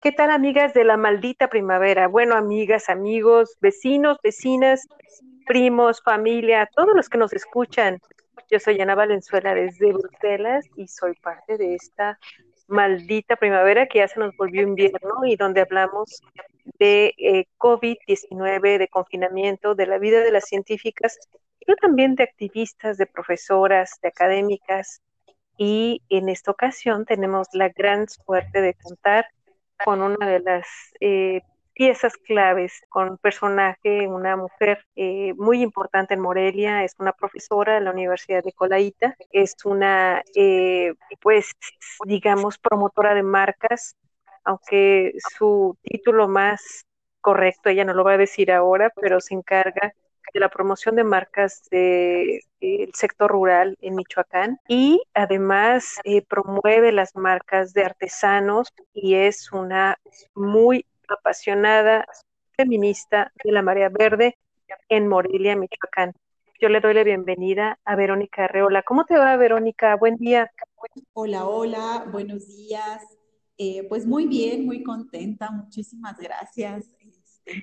¿Qué tal, amigas de la maldita primavera? Bueno, amigas, amigos, vecinos, vecinas, primos, familia, todos los que nos escuchan. Yo soy Ana Valenzuela desde Bruselas y soy parte de esta maldita primavera que ya se nos volvió invierno y donde hablamos de eh, COVID-19, de confinamiento, de la vida de las científicas, pero también de activistas, de profesoras, de académicas. Y en esta ocasión tenemos la gran suerte de contar con una de las eh, piezas claves, con un personaje, una mujer eh, muy importante en Morelia, es una profesora de la Universidad de Colaita, es una, eh, pues, digamos, promotora de marcas, aunque su título más correcto, ella no lo va a decir ahora, pero se encarga de la promoción de marcas del sector rural en Michoacán y además eh, promueve las marcas de artesanos y es una muy apasionada feminista de la Marea Verde en Morelia, Michoacán. Yo le doy la bienvenida a Verónica Arreola. ¿Cómo te va, Verónica? Buen día. Hola, hola, buenos días. Eh, pues muy bien, muy contenta. Muchísimas gracias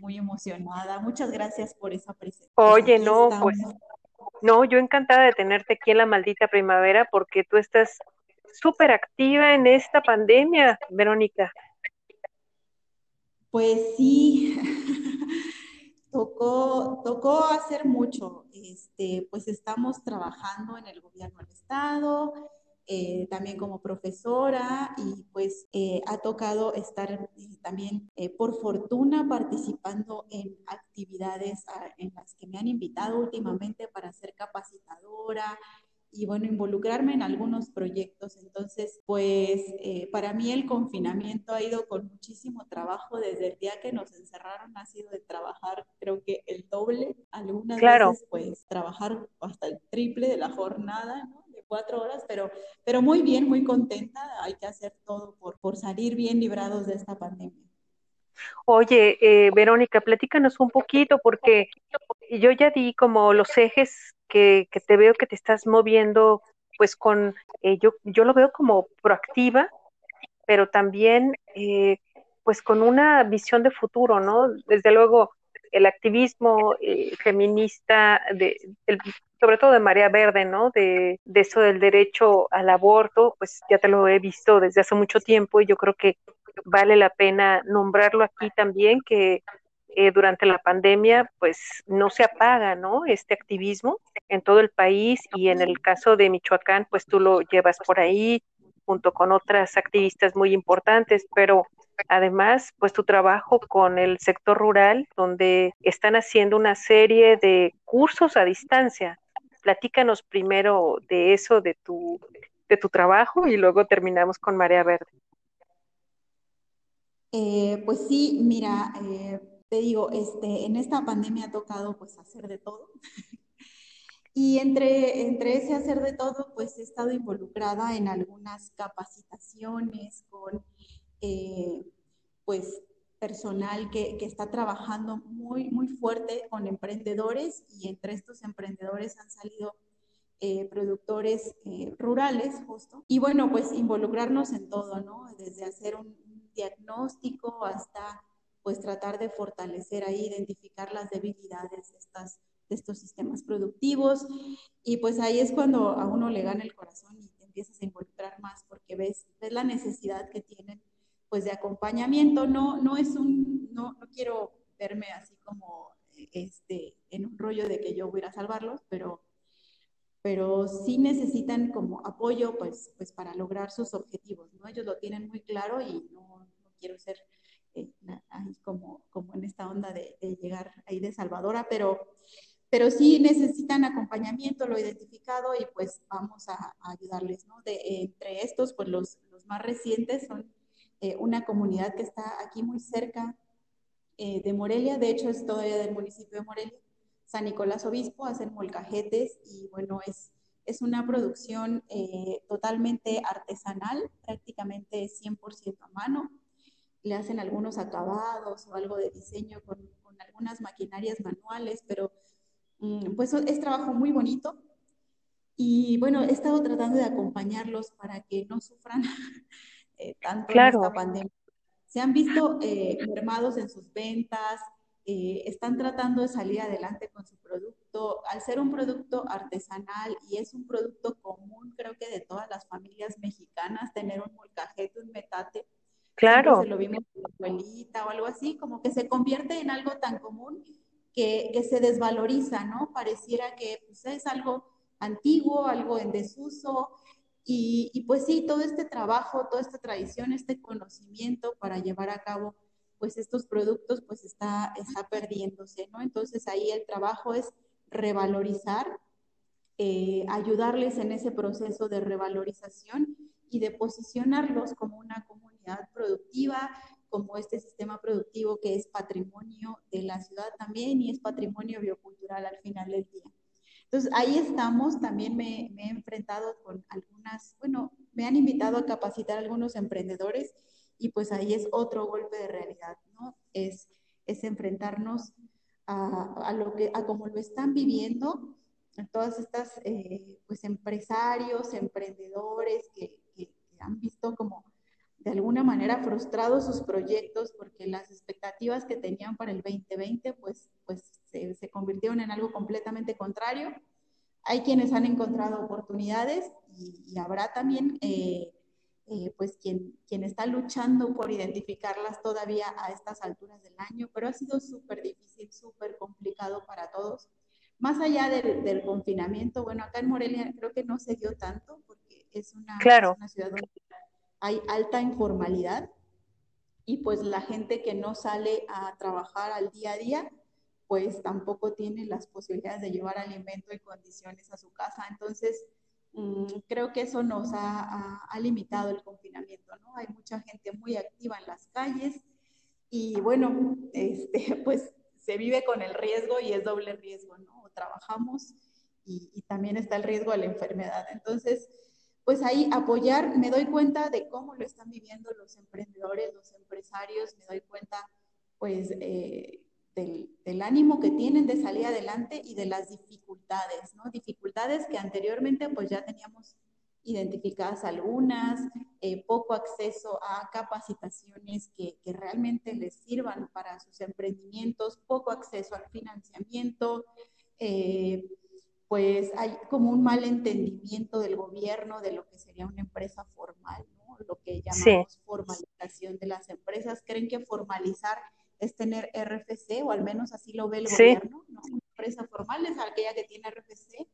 muy emocionada. Muchas gracias por esa presencia. Oye, no, pues no, yo encantada de tenerte aquí en la maldita primavera porque tú estás súper activa en esta pandemia, Verónica. Pues sí, tocó, tocó hacer mucho. Este, pues estamos trabajando en el gobierno del estado, eh, también como profesora y pues eh, ha tocado estar eh, también por fortuna participando en actividades ah, en las que me han invitado últimamente para ser capacitadora y bueno, involucrarme en algunos proyectos. Entonces, pues para mí el confinamiento ha ido con muchísimo trabajo desde el día que nos encerraron, ha sido de trabajar creo que el doble, algunas veces pues trabajar hasta el triple de la jornada, ¿no? Cuatro horas, pero, pero muy bien, muy contenta. Hay que hacer todo por, por salir bien librados de esta pandemia. Oye, eh, Verónica, platícanos un poquito porque yo ya di como los ejes que, que te veo que te estás moviendo, pues con, eh, yo, yo lo veo como proactiva, pero también eh, pues con una visión de futuro, ¿no? Desde luego, el activismo feminista, de, sobre todo de María Verde, ¿no? De, de, eso del derecho al aborto, pues ya te lo he visto desde hace mucho tiempo y yo creo que vale la pena nombrarlo aquí también, que eh, durante la pandemia, pues no se apaga, ¿no? Este activismo en todo el país y en el caso de Michoacán, pues tú lo llevas por ahí junto con otras activistas muy importantes, pero además, pues tu trabajo con el sector rural, donde están haciendo una serie de cursos a distancia platícanos primero de eso, de tu, de tu trabajo y luego terminamos con Marea Verde. Eh, pues sí, mira, eh, te digo, este, en esta pandemia ha tocado pues hacer de todo. y entre, entre ese hacer de todo, pues he estado involucrada en algunas capacitaciones con, eh, pues, personal que, está trabajando muy, muy fuerte con emprendedores y entre estos emprendedores han salido eh, productores eh, rurales justo. Y bueno, pues involucrarnos en todo, ¿no? Desde hacer un, diagnóstico hasta pues tratar de fortalecer ahí, identificar las debilidades de, estas, de estos sistemas productivos. Y pues ahí es cuando a uno le gana el corazón y empiezas a involucrar más porque ves, ves la necesidad que tienen pues de acompañamiento. No, no es un, no, no quiero verme así como este, en un rollo de que yo voy a salvarlos, pero, pero sí necesitan como apoyo pues, pues para lograr sus objetivos, ¿no? Ellos lo tienen muy claro y no, no quiero ser eh, ahí como, como en esta onda de, de, llegar ahí de salvadora, pero, pero sí necesitan acompañamiento, lo identificado y pues vamos a, a ayudarles, ¿no? De, entre estos, pues los, los más recientes son eh, una comunidad que está aquí muy cerca eh, de Morelia, de hecho es todavía del municipio de Morelia, San Nicolás Obispo, hacen molcajetes y bueno, es, es una producción eh, totalmente artesanal, prácticamente 100% a mano. Le hacen algunos acabados o algo de diseño con, algunas maquinarias manuales, pero mm, pues es trabajo muy bonito. Y bueno, he estado tratando de acompañarlos para que no sufran Eh, tanto en esta pandemia. se han visto eh, mermados en sus ventas, eh, están tratando de salir adelante con su producto. Al ser un producto artesanal y es un producto común, creo que de todas las familias mexicanas, tener un molcajete, un metate. Claro. Se lo vimos con la abuelita o algo así, como que se convierte en algo tan común que, que se desvaloriza, ¿no? Pareciera que pues, es algo antiguo, algo en desuso. Y, pues sí, todo este trabajo, toda esta tradición, este conocimiento para llevar a cabo pues estos productos pues está, está perdiéndose, ¿no? Entonces ahí el trabajo es revalorizar, eh, ayudarles en ese proceso de revalorización y de posicionarlos como una comunidad productiva, como este sistema productivo que es patrimonio de la ciudad también y es patrimonio biocultural al final del día. Entonces, ahí estamos, también me, he enfrentado con algunas, bueno, me han invitado a capacitar a algunos emprendedores y pues ahí es otro golpe de realidad, ¿no? Es, es enfrentarnos a, a, lo que, a cómo lo están viviendo todas estas, eh, pues, empresarios, emprendedores que, que, han visto como de alguna manera frustrados sus proyectos porque las expectativas que tenían para el 2020, pues, pues se, se convirtieron en algo completamente contrario. Hay quienes han encontrado oportunidades y, y habrá también eh, eh, pues quien, quien está luchando por identificarlas todavía a estas alturas del año, pero ha sido súper difícil, súper complicado para todos. Más allá del, del, confinamiento, bueno, acá en Morelia creo que no se dio tanto porque es una, claro. es una ciudad donde hay alta informalidad y pues la gente que no sale a trabajar al día a día, pues tampoco tiene las posibilidades de llevar alimento y condiciones a su casa. Entonces, Mm, creo que eso nos ha, ha, ha, limitado el confinamiento, ¿no? Hay mucha gente muy activa en las calles y bueno, este, pues se vive con el riesgo y es doble riesgo, ¿no? Trabajamos y, y también está el riesgo de la enfermedad. Entonces, pues ahí apoyar, me doy cuenta de cómo lo están viviendo los emprendedores, los empresarios, me doy cuenta pues eh, del, ánimo que tienen de salir adelante y de las dificultades, ¿no? Dificultades que anteriormente pues ya teníamos identificadas algunas, eh, poco acceso a capacitaciones que, que, realmente les sirvan para sus emprendimientos, poco acceso al financiamiento, eh, pues hay como un mal entendimiento del gobierno de lo que sería una empresa formal, ¿no? Lo que llamamos sí. formalización de las empresas. Creen que formalizar es tener RFC, o al menos así lo ve el sí. gobierno, ¿no? Una empresa formal es aquella que tiene RFC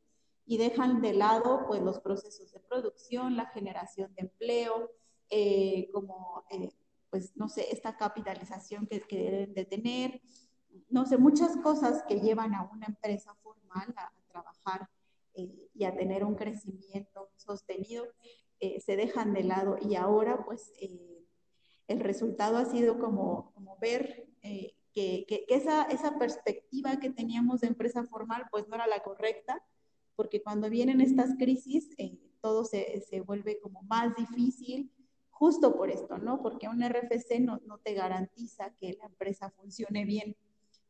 y dejan de lado pues los procesos de producción, la generación de empleo, eh, como, eh, pues no sé, esta capitalización que, que, deben de tener, no sé, muchas cosas que llevan a una empresa formal a, trabajar eh, y a tener un crecimiento sostenido, eh, se dejan de lado y ahora pues eh, el resultado ha sido como, como ver que, que, que, esa, esa perspectiva que teníamos de empresa formal pues no era la correcta, porque cuando vienen estas crisis todo se, se, vuelve como más difícil, justo por esto, ¿no? Porque un RFC no, no te garantiza que la empresa funcione bien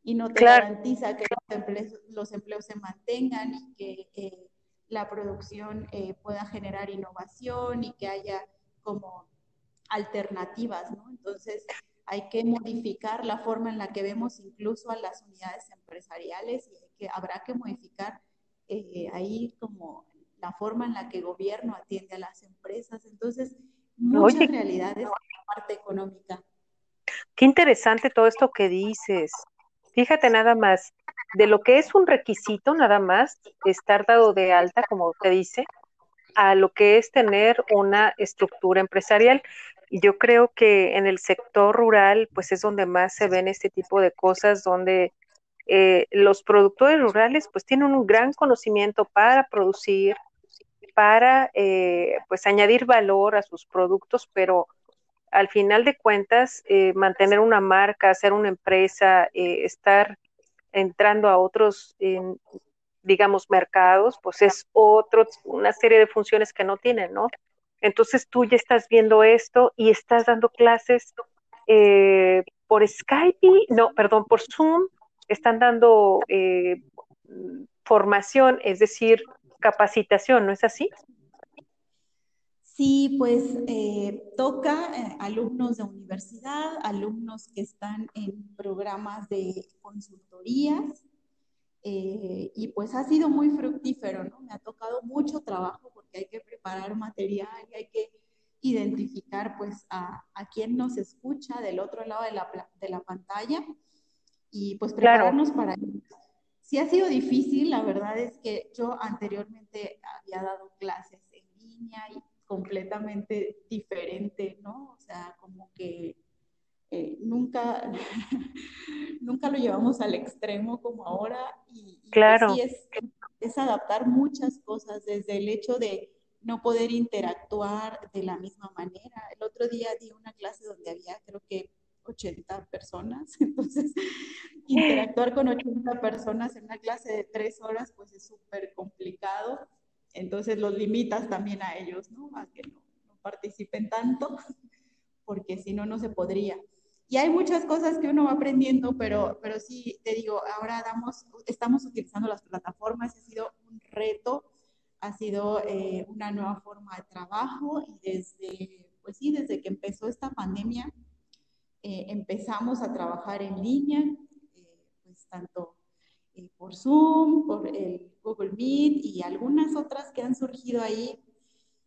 y no te claro. garantiza que los empleos, los empleos, se mantengan y que eh, la producción eh, pueda generar innovación y que haya como alternativas, ¿no? Entonces, hay que modificar la forma en la que vemos incluso a las unidades empresariales y que habrá que modificar eh, ahí como la forma en la que el gobierno atiende a las empresas. Entonces, muchas Oye, realidades en la parte económica. Qué interesante todo esto que dices. Fíjate nada más, de lo que es un requisito nada más, estar dado de alta, como te dice, a lo que es tener una estructura empresarial. Yo creo que en el sector rural, pues es donde más se ven este tipo de cosas, donde eh, los productores rurales, pues tienen un gran conocimiento para producir, para, eh, pues añadir valor a sus productos, pero al final de cuentas, eh, mantener una marca, hacer una empresa, eh, estar entrando a otros, digamos, mercados, pues es otro, una serie de funciones que no tienen, ¿no? Entonces tú ya estás viendo esto y estás dando clases eh, por Skype, no, perdón, por Zoom, están dando eh, formación, es decir, capacitación, ¿no es así? Sí, pues eh, toca eh, alumnos de universidad, alumnos que están en programas de consultorías, eh, y pues ha sido muy fructífero, ¿no? Me ha tocado mucho trabajo porque hay que preparar material y hay que identificar pues a, a quién nos escucha del otro lado de la, de la pantalla y pues prepararnos para ello. Sí ha sido difícil, la verdad es que yo anteriormente había dado clases en línea y completamente diferente, ¿no? O sea, como que eh, nunca, nunca lo llevamos al extremo como ahora y, pues claro. es, es adaptar muchas cosas, desde el hecho de no poder interactuar de la misma manera. El otro día di una clase donde había creo que 80 personas, entonces interactuar con 80 personas en una clase de tres horas pues es súper complicado, entonces los limitas también a ellos, ¿no? A que no, no participen tanto, porque si no, no se podría. Y hay muchas cosas que uno va aprendiendo, pero, pero sí, te digo, ahora damos, estamos utilizando las plataformas, ha sido un reto, ha sido eh, una nueva forma de trabajo y desde, pues sí, desde que empezó esta pandemia, eh, empezamos a trabajar en línea, eh, pues tanto por Zoom, por el Google Meet y algunas otras que han surgido ahí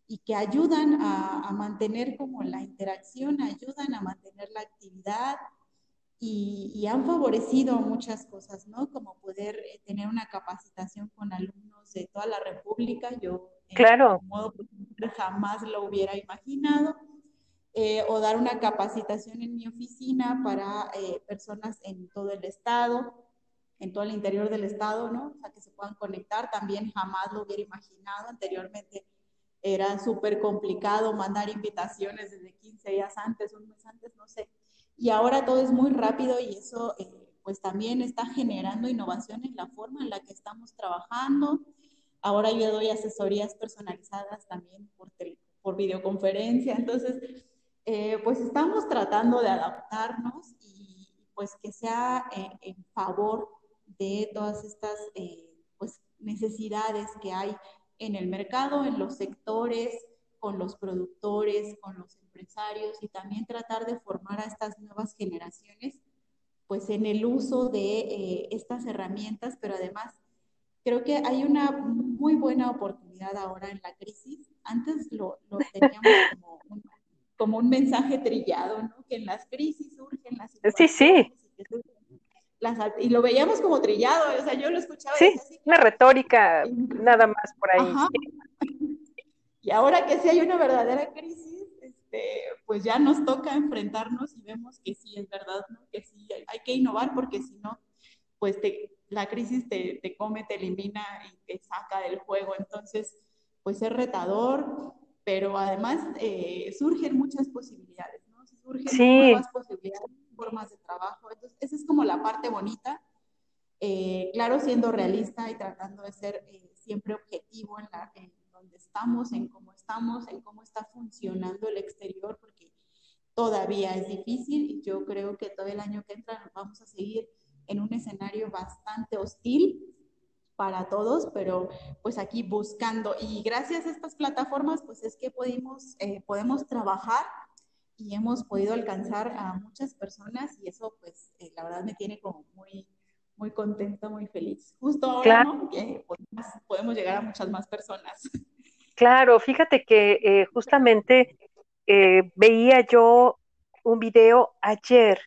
y que ayudan a, mantener como la interacción, ayudan a mantener la actividad y, han favorecido muchas cosas, ¿no? Como poder eh, tener una capacitación con alumnos de toda la República. Yo, claro. de modo jamás lo hubiera imaginado. Eh, o dar una capacitación en mi oficina para eh, personas en todo el estado, en todo el interior del estado, ¿no? O sea, que se puedan conectar. También jamás lo hubiera imaginado anteriormente era súper complicado mandar invitaciones desde 15 días antes, un mes antes, no sé. Y ahora todo es muy rápido y eso eh, pues también está generando innovación en la forma en la que estamos trabajando. Ahora yo doy asesorías personalizadas también por, por videoconferencia. Entonces, eh, pues estamos tratando de adaptarnos y pues que sea eh, en favor de todas estas pues necesidades que hay en el mercado, en los sectores, con los productores, con los empresarios y también tratar de formar a estas nuevas generaciones pues en el uso de eh, estas herramientas, pero además creo que hay una muy buena oportunidad ahora en la crisis. Antes lo, lo teníamos como un, como un, mensaje trillado, ¿no? Que en las crisis surgen las Sí, sí y lo veíamos como trillado, o sea, yo lo escuchaba. Sí, una retórica, nada más por ahí. Y ahora que sí hay una verdadera crisis, este, pues ya nos toca enfrentarnos y vemos que sí es verdad, ¿no? que sí hay, que innovar porque si no, pues te, la crisis te, te, come, te elimina y te saca del juego. Entonces, pues es retador, pero además eh, surgen muchas posibilidades, ¿no? Surgen sí. nuevas posibilidades formas de trabajo. Entonces, esa es como la parte bonita. Eh, claro, siendo realista y tratando de ser eh, siempre objetivo en, la, donde estamos, en cómo estamos, en cómo está funcionando el exterior, porque todavía es difícil y yo creo que todo el año que entra vamos a seguir en un escenario bastante hostil para todos, pero pues aquí buscando y gracias a estas plataformas pues es que podemos, eh, podemos trabajar y hemos podido alcanzar a muchas personas y eso pues eh, la verdad me tiene como muy, muy contenta, muy feliz. Justo ahora ¿no? que podemos, llegar a muchas más personas. Claro, fíjate que eh, justamente eh, veía yo un video ayer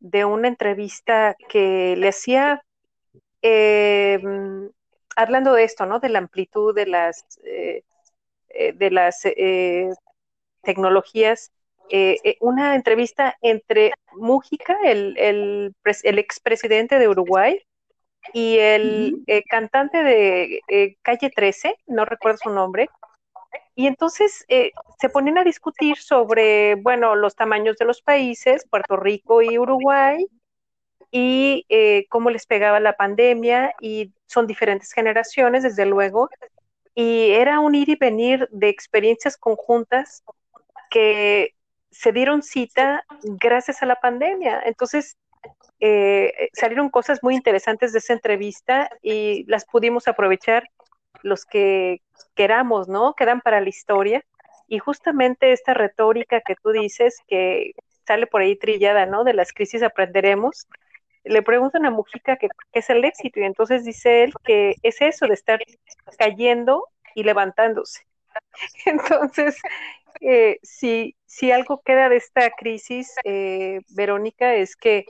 de una entrevista que le hacía hablando de esto, ¿no? De la amplitud de las de las tecnologías eh, eh, una entrevista entre Mújica, el, el, el expresidente de Uruguay, y el eh, cantante de Calle 13, no recuerdo su nombre, y entonces se ponen a discutir sobre, bueno, los tamaños de los países, Puerto Rico y Uruguay, y cómo les pegaba la pandemia, y son diferentes generaciones, desde luego, y era un ir y venir de experiencias conjuntas que se dieron cita gracias a la pandemia. Entonces, eh, salieron cosas muy interesantes de esa entrevista y las pudimos aprovechar los que queramos, ¿no? Quedan para la historia. Y justamente esta retórica que tú dices, que sale por ahí trillada, ¿no? De las crisis aprenderemos, le preguntan a Mujica qué es el éxito y entonces dice él que es eso de estar cayendo y levantándose. Entonces, si, si algo queda de esta crisis, eh, Verónica, es que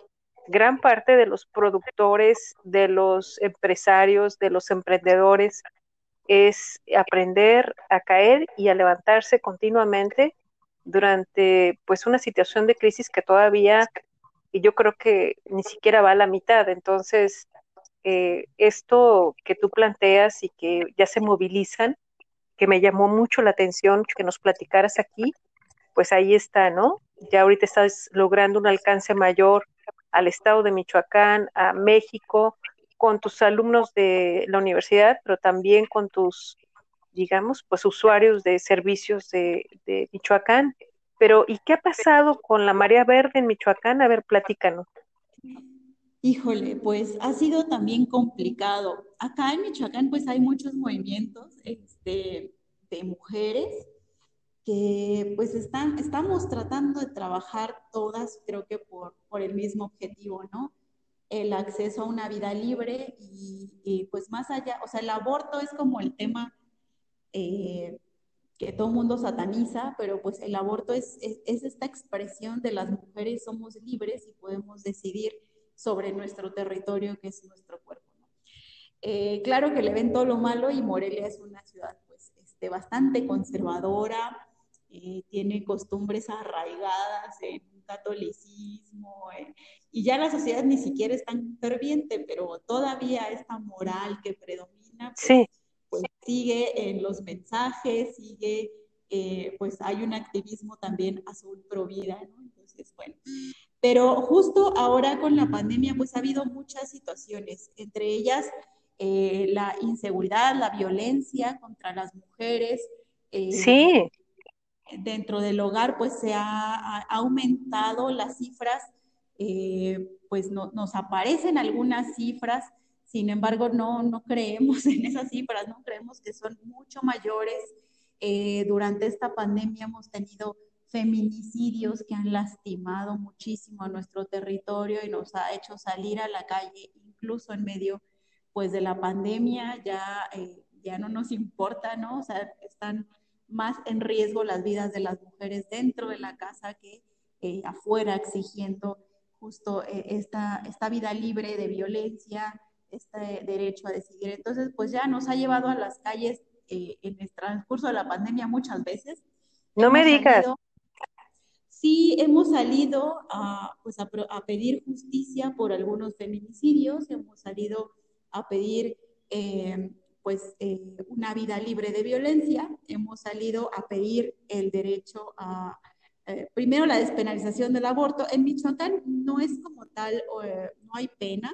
gran parte de los productores, de los empresarios, de los emprendedores, es aprender a caer y a levantarse continuamente durante pues una situación de crisis que todavía y yo creo que ni siquiera va a la mitad. Entonces, eh, esto que tú planteas y que ya se movilizan, que me llamó mucho la atención que nos platicaras aquí, pues ahí está, ¿no? Ya ahorita estás logrando un alcance mayor al estado de Michoacán, a México, con tus alumnos de la universidad, pero también con tus, digamos, pues usuarios de servicios de, Michoacán. Pero, ¿y qué ha pasado con la marea verde en Michoacán? A ver, platícanos. Híjole, pues ha sido también complicado. Acá en Michoacán, pues hay muchos movimientos este, de mujeres que pues están, estamos tratando de trabajar todas, creo que por, por el mismo objetivo, ¿no? El acceso a una vida libre y, pues más allá, o sea, el aborto es como el tema eh, que todo el mundo sataniza, pero pues el aborto es, es, esta expresión de las mujeres somos libres y podemos decidir sobre nuestro territorio, que es nuestro cuerpo. Eh, claro que le ven todo lo malo y Morelia es una ciudad pues este, bastante conservadora, eh, tiene costumbres arraigadas en catolicismo, eh, y ya la sociedad ni siquiera es tan ferviente, pero todavía esta moral que predomina, pues, sí pues sigue en los mensajes, sigue, eh, pues hay un activismo también azul pro vida, ¿no? Entonces, bueno. Pero justo ahora con la pandemia, pues ha habido muchas situaciones, entre ellas eh, la inseguridad, la violencia contra las mujeres. Eh, sí. Dentro del hogar, pues se ha, aumentado las cifras, pues nos aparecen algunas cifras sin embargo, no, no creemos en esas cifras, no creemos que son mucho mayores. Eh, durante esta pandemia hemos tenido feminicidios que han lastimado muchísimo a nuestro territorio y nos ha hecho salir a la calle, incluso en medio pues de la pandemia, ya, eh, ya no nos importa, ¿no? O sea, están más en riesgo las vidas de las mujeres dentro de la casa que eh, afuera, exigiendo justo esta, esta vida libre de violencia, este derecho a decidir. Entonces, pues ya nos ha llevado a las calles eh, en el transcurso de la pandemia muchas veces. No me digas. sí, hemos salido a, pues a, pedir justicia por algunos feminicidios, hemos salido a pedir eh, pues eh, una vida libre de violencia, hemos salido a pedir el derecho a, primero la despenalización del aborto. En Michoacán no es como tal, no hay pena,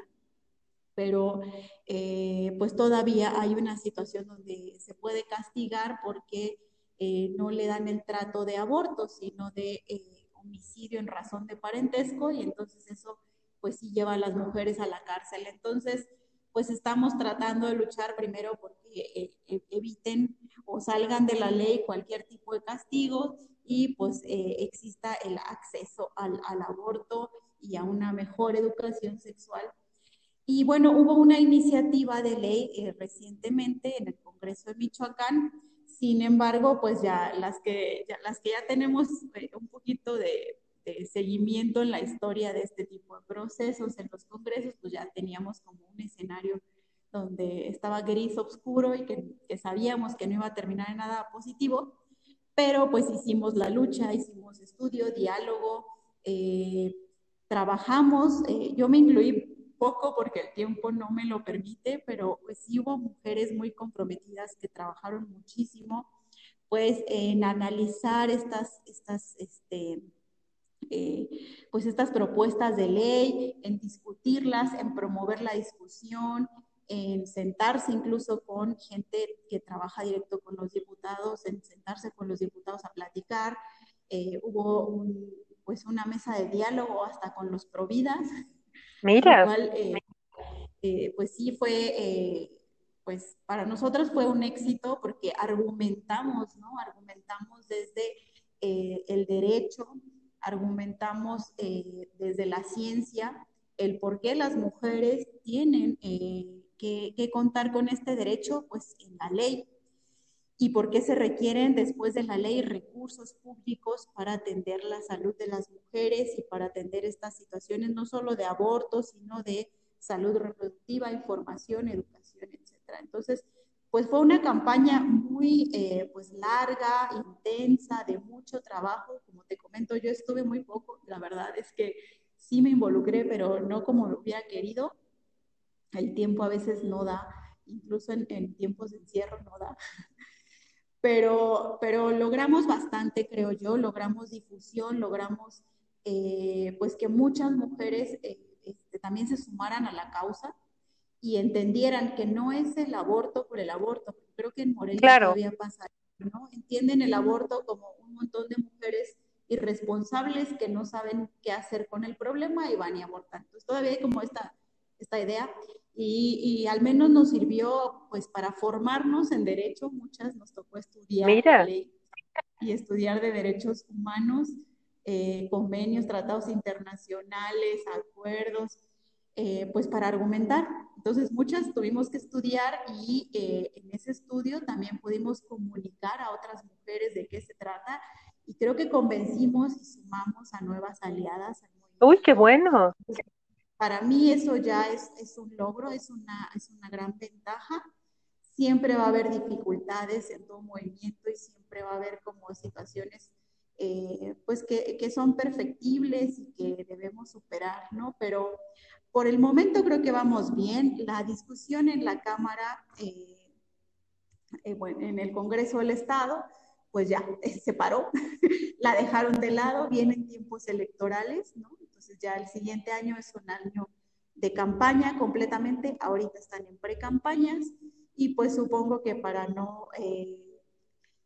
pero eh, pues todavía hay una situación donde se puede castigar porque eh, no le dan el trato de aborto, sino de eh, homicidio en razón de parentesco y entonces eso pues sí lleva a las mujeres a la cárcel. Entonces, pues estamos tratando de luchar primero porque eviten o salgan de la ley cualquier tipo de castigo y pues exista el acceso al aborto y a una mejor educación sexual y bueno, hubo una iniciativa de ley eh, recientemente en el Congreso de Michoacán, sin embargo, pues ya las que ya, las que ya tenemos eh, un poquito de, seguimiento en la historia de este tipo de procesos en los congresos, pues ya teníamos como un escenario donde estaba gris oscuro y que, sabíamos que no iba a terminar en nada positivo, pero pues hicimos la lucha, hicimos estudio, diálogo, eh, trabajamos, yo me incluí poco porque el tiempo no me lo permite, pero pues sí hubo mujeres muy comprometidas que trabajaron muchísimo pues en analizar estas, estas, este, eh, pues estas propuestas de ley, en discutirlas, en promover la discusión, en sentarse incluso con gente que trabaja directo con los diputados, en sentarse con los diputados a platicar. Eh, hubo pues una mesa de diálogo hasta con los providas, Mira. Eh, eh, pues sí fue, eh, pues para nosotros fue un éxito porque argumentamos, ¿no? Argumentamos desde eh, el derecho, argumentamos desde la ciencia el por qué las mujeres tienen que, que, contar con este derecho, pues en la ley, y por qué se requieren después de la ley recursos públicos para atender la salud de las mujeres y para atender estas situaciones, no solo de aborto, sino de salud reproductiva, información, educación, etc. Entonces, pues fue una campaña muy eh, pues larga, intensa, de mucho trabajo. Como te comento, yo estuve muy poco, la verdad es que sí me involucré, pero no como lo hubiera querido. El tiempo a veces no da, incluso en, en tiempos de encierro no da pero, pero logramos bastante, creo yo, logramos difusión, logramos eh, pues que muchas mujeres eh, este, también se sumaran a la causa y entendieran que no es el aborto por el aborto, creo que en Morelia todavía pasa, ¿no? Entienden el aborto como un montón de mujeres irresponsables que no saben qué hacer con el problema y van y abortan. Entonces todavía hay como esta, esta idea y, al menos nos sirvió pues para formarnos en derecho, muchas nos tocó estudiar ley y estudiar de derechos humanos, eh, convenios, tratados internacionales, acuerdos, eh, pues para argumentar. Entonces muchas tuvimos que estudiar y eh, en ese estudio también pudimos comunicar a otras mujeres de qué se trata y creo que convencimos y sumamos a nuevas aliadas. Uy, qué bueno. Para mí eso ya es, un logro, es una, gran ventaja. Siempre va a haber dificultades en todo movimiento y siempre va a haber como situaciones eh, pues que, que, son perfectibles y que debemos superar, ¿no? Pero por el momento creo que vamos bien. La discusión en la Cámara, eh, eh, bueno, en el Congreso del Estado, pues ya se paró, la dejaron de lado, vienen tiempos electorales, ¿no? Entonces ya el siguiente año es un año de campaña completamente, ahorita están en pre-campañas y pues supongo que para no eh,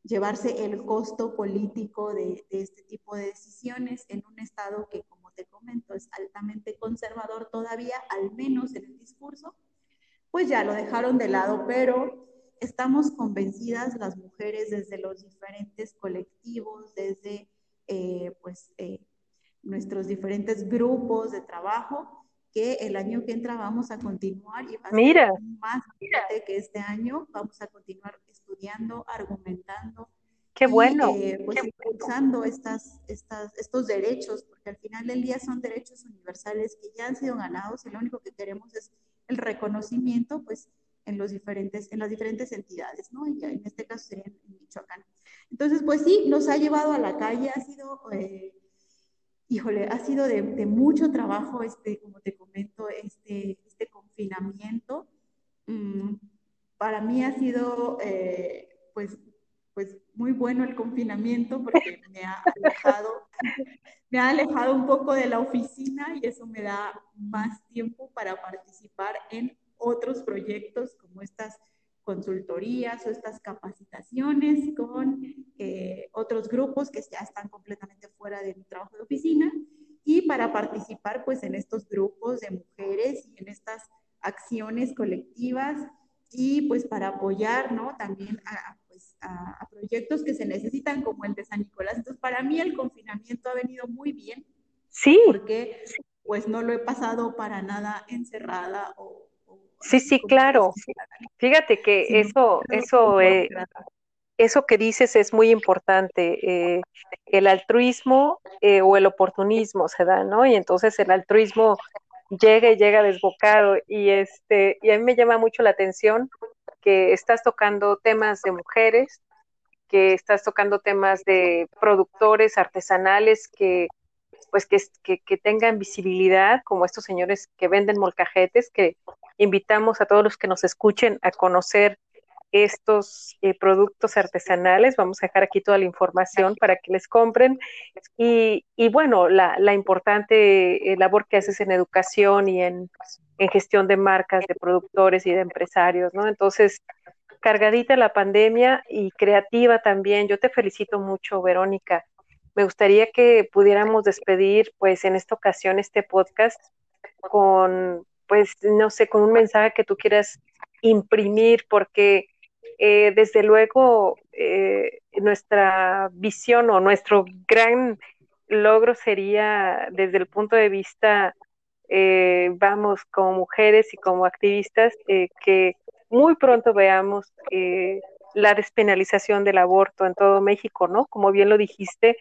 llevarse el costo político de, este tipo de decisiones en un estado que, como te comento, es altamente conservador todavía, al menos en el discurso, pues ya lo dejaron de lado, pero estamos convencidas las mujeres desde los diferentes colectivos, desde eh, pues eh, nuestros diferentes grupos de trabajo, que el año que entra vamos a continuar y a Mira. más fuerte que este año. Vamos a continuar estudiando, argumentando. Qué bueno. Eh, pues impulsando estas, estas, estos derechos, porque al final del día son derechos universales que ya han sido ganados y lo único que queremos es el reconocimiento, pues, en, los diferentes, en las diferentes entidades, ¿no? Y en este caso sería en Michoacán. Entonces, pues sí, nos ha llevado a la calle, ha sido eh, híjole, ha sido de, mucho trabajo, este, como te comento, este, este confinamiento. Mm, para mí ha sido, eh, pues, pues, muy bueno el confinamiento porque me ha alejado, me ha alejado un poco de la oficina y eso me da más tiempo para participar en otros proyectos como estas consultorías o estas capacitaciones con eh, otros grupos que ya están completamente fuera de mi trabajo de oficina y para participar pues en estos grupos de mujeres y en estas acciones colectivas y pues para apoyar, ¿no? También a, pues, a, proyectos que se necesitan como el de San Nicolás. Entonces, para mí el confinamiento ha venido muy bien. Sí. Porque pues no lo he pasado para nada encerrada o Sí, sí, claro. Fíjate que eso, eso, eh, eso que dices es muy importante. Eh, el altruismo eh, o el oportunismo se da, ¿no? Y entonces el altruismo llega y llega desbocado. Y este, y a mí me llama mucho la atención que estás tocando temas de mujeres, que estás tocando temas de productores artesanales que pues que, que, tengan visibilidad, como estos señores que venden molcajetes, que invitamos a todos los que nos escuchen a conocer estos eh, productos artesanales. Vamos a dejar aquí toda la información para que les compren. Y, y bueno, la, importante eh, labor que haces en educación y en, en, gestión de marcas, de productores y de empresarios, ¿no? Entonces, cargadita la pandemia y creativa también. Yo te felicito mucho, Verónica me gustaría que pudiéramos despedir, pues, en esta ocasión este podcast con, pues, no sé, con un mensaje que tú quieras imprimir, porque eh, desde luego eh, nuestra visión o nuestro gran logro sería desde el punto de vista, eh, vamos, como mujeres y como activistas, que muy pronto veamos la despenalización del aborto en todo México, ¿no? Como bien lo dijiste,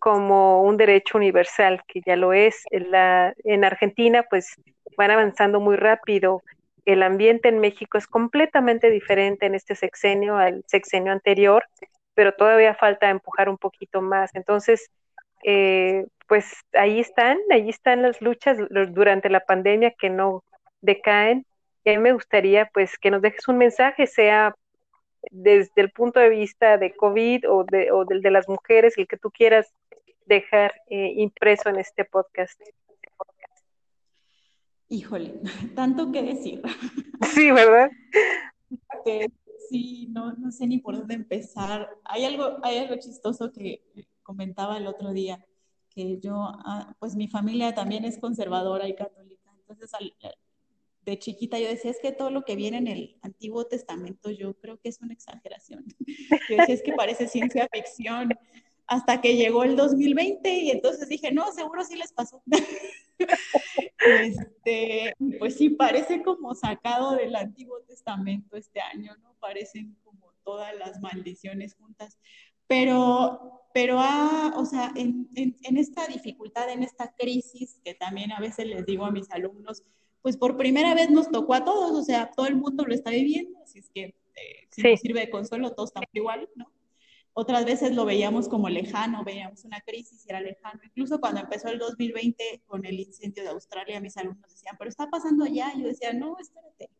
como un derecho universal, que ya lo es. En Argentina, pues van avanzando muy rápido. El ambiente en México es completamente diferente en este sexenio al sexenio anterior, pero todavía falta empujar un poquito más. Entonces, eh, pues ahí están, ahí están las luchas durante la pandemia que no decaen. Y a mí me gustaría, pues, que nos dejes un mensaje, sea desde el punto de vista de COVID o, de, o del de las mujeres, el que tú quieras dejar eh, impreso en este podcast. Híjole, tanto que decir. Sí, ¿verdad? sí, no, no sé ni por dónde empezar. Hay algo, hay algo chistoso que comentaba el otro día, que yo, ah, pues mi familia también es conservadora y católica. Entonces, al, de chiquita yo decía, es que todo lo que viene en el Antiguo Testamento yo creo que es una exageración. Yo decía, es que parece ciencia ficción. Hasta que llegó el 2020 y entonces dije, no, seguro sí les pasó. Este, pues sí, parece como sacado del Antiguo Testamento este año, ¿no? Parecen como todas las maldiciones juntas. Pero, pero ah, o sea, en, en, en esta dificultad, en esta crisis, que también a veces les digo a mis alumnos, pues por primera vez nos tocó a todos, o sea, todo el mundo lo está viviendo, así es que eh, si nos sirve de consuelo, todos estamos igual, ¿no? Otras veces lo veíamos como lejano, veíamos una crisis y era lejano. Incluso cuando empezó el 2020 con el incendio de Australia, mis alumnos decían, pero está pasando ya. Yo decía, no, espérate,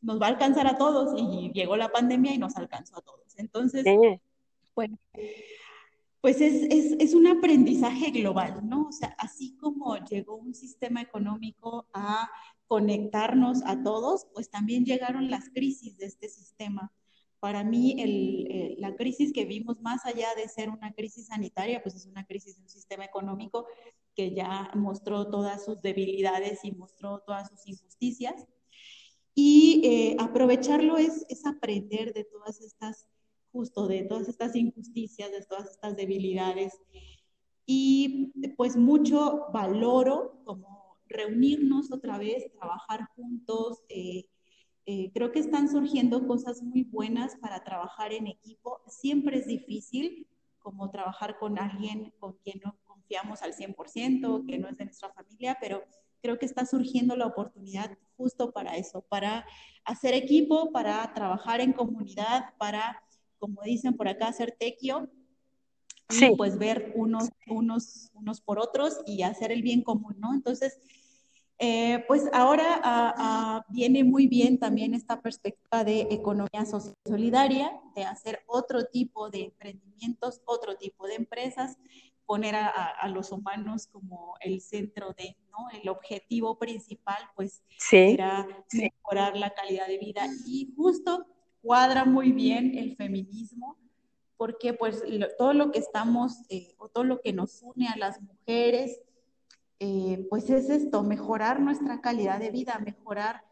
nos va a alcanzar a todos. Y llegó la pandemia y nos alcanzó a todos. Entonces, bueno, pues es, es, es, un aprendizaje global, ¿no? O sea, así como llegó un sistema económico a conectarnos a todos, pues también llegaron las crisis de este sistema. Para mí, el, eh, la crisis que vimos, más allá de ser una crisis sanitaria, pues es una crisis de un sistema económico que ya mostró todas sus debilidades y mostró todas sus injusticias. Y eh, aprovecharlo es, es aprender de todas estas, justo de todas estas injusticias, de todas estas debilidades. Y pues mucho valoro como reunirnos otra vez, trabajar juntos. Eh, eh, creo que están surgiendo cosas muy buenas para trabajar en equipo. Siempre es difícil como trabajar con alguien con quien no confiamos al 100%, que no es de nuestra familia, pero creo que está surgiendo la oportunidad justo para eso, para hacer equipo, para trabajar en comunidad, para, como dicen por acá, hacer tequio, sí. pues ver unos, unos, unos por otros y hacer el bien común, ¿no? Entonces, eh, pues ahora ah, ah, viene muy bien también esta perspectiva de economía social solidaria, de hacer otro tipo de emprendimientos, otro tipo de empresas, poner a, a los humanos como el centro de, ¿no? El objetivo principal, pues, sí. será mejorar la calidad de vida. Y justo cuadra muy bien el feminismo, porque pues lo, todo lo que estamos, eh, o todo lo que nos une a las mujeres, eh, pues es esto, mejorar nuestra calidad de vida, mejorar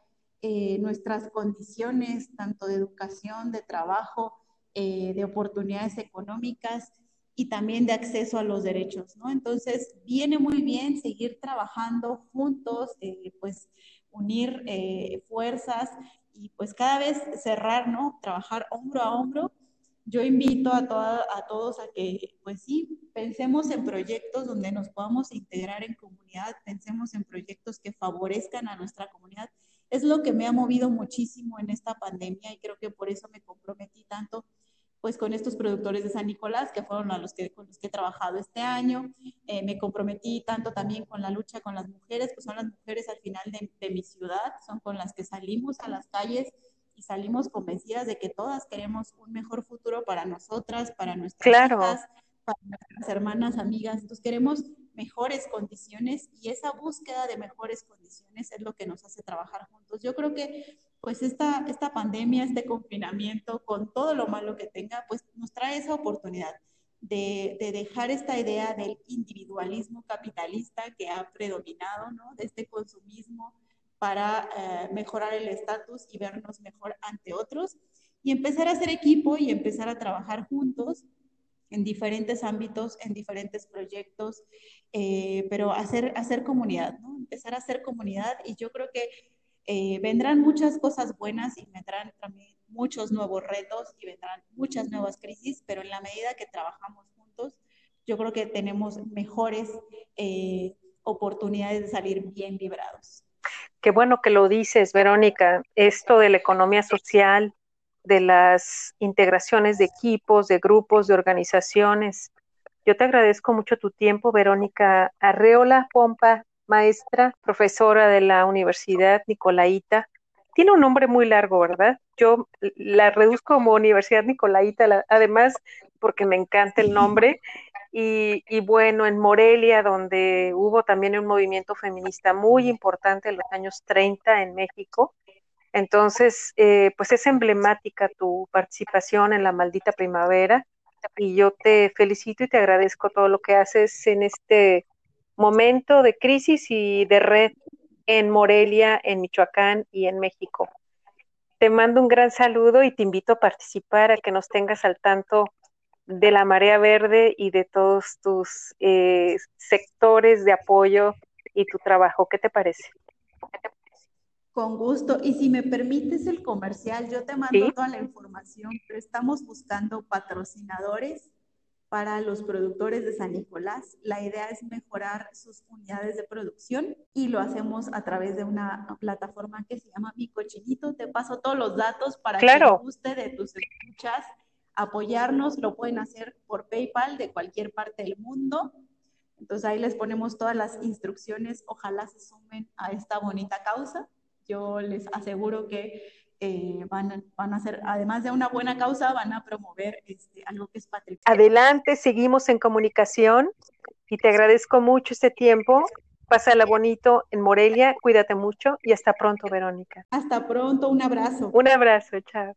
eh, nuestras condiciones, tanto de educación, de trabajo, eh, de oportunidades económicas y también de acceso a los derechos, ¿no? Entonces, viene muy bien seguir trabajando juntos, pues unir fuerzas y pues cada vez cerrar, ¿no? Trabajar hombro a hombro yo invito a, a todos a que, pues sí, pensemos en proyectos donde nos podamos integrar en comunidad, pensemos en proyectos que favorezcan a nuestra comunidad. Es lo que me ha movido muchísimo en esta pandemia y creo que por eso me comprometí tanto pues con estos productores de San Nicolás, que fueron a los que, con los que he trabajado este año. Eh, me comprometí tanto también con la lucha con las mujeres, pues son las mujeres al final de mi ciudad, son con las que salimos a las calles y salimos convencidas de que todas queremos un mejor futuro para nosotras, para nuestras claro. hijas, para nuestras hermanas, amigas. Entonces queremos mejores condiciones y esa búsqueda de mejores condiciones es lo que nos hace trabajar juntos. Yo creo que pues esta, esta pandemia, este confinamiento, con todo lo malo que tenga, pues nos trae esa oportunidad de, de, dejar esta idea del individualismo capitalista que ha predominado, ¿no? De este consumismo para eh, mejorar el estatus y vernos mejor ante otros y empezar a hacer equipo y empezar a trabajar juntos en diferentes ámbitos, en diferentes proyectos, eh, pero hacer, hacer comunidad, ¿no? Empezar a hacer comunidad y yo creo que eh, vendrán muchas cosas buenas y vendrán también muchos nuevos retos y vendrán muchas nuevas crisis, pero en la medida que trabajamos juntos, yo creo que tenemos mejores oportunidades de salir bien librados. Qué bueno que lo dices, Verónica. Esto de la economía social, de las integraciones de equipos, de grupos, de organizaciones. Yo te agradezco mucho tu tiempo, Verónica Arreola Pompa, maestra, profesora de la Universidad Nicolaita. Tiene un nombre muy largo, ¿verdad? Yo la reduzco como Universidad Nicolaita, además porque me encanta el nombre y, bueno, en Morelia, donde hubo también un movimiento feminista muy importante en los años 30 en México. Entonces, eh, pues es emblemática tu participación en la maldita primavera y yo te felicito y te agradezco todo lo que haces en este momento de crisis y de red en Morelia, en Michoacán y en México. Te mando un gran saludo y te invito a participar, a que nos tengas al tanto de la Marea Verde y de todos tus eh, sectores de apoyo y tu trabajo. ¿Qué te parece? Con gusto. Y si me permites el comercial, yo te mando toda la información, pero estamos buscando patrocinadores para los productores de San Nicolás. La idea es mejorar sus unidades de producción y lo hacemos a través de una plataforma que se llama Mi Cochinito. Te paso todos los datos para que te guste de tus escuchas apoyarnos, lo pueden hacer por PayPal de cualquier parte del mundo. Entonces ahí les ponemos todas las instrucciones, ojalá se sumen a esta bonita causa. Yo les aseguro que eh, van, van, a hacer, además de una buena causa, van a promover este, algo que es patrimonio. Adelante, seguimos en comunicación y te agradezco mucho este tiempo. Pásala bonito en Morelia, cuídate mucho y hasta pronto, Verónica. Hasta pronto, un abrazo. Un abrazo, chao.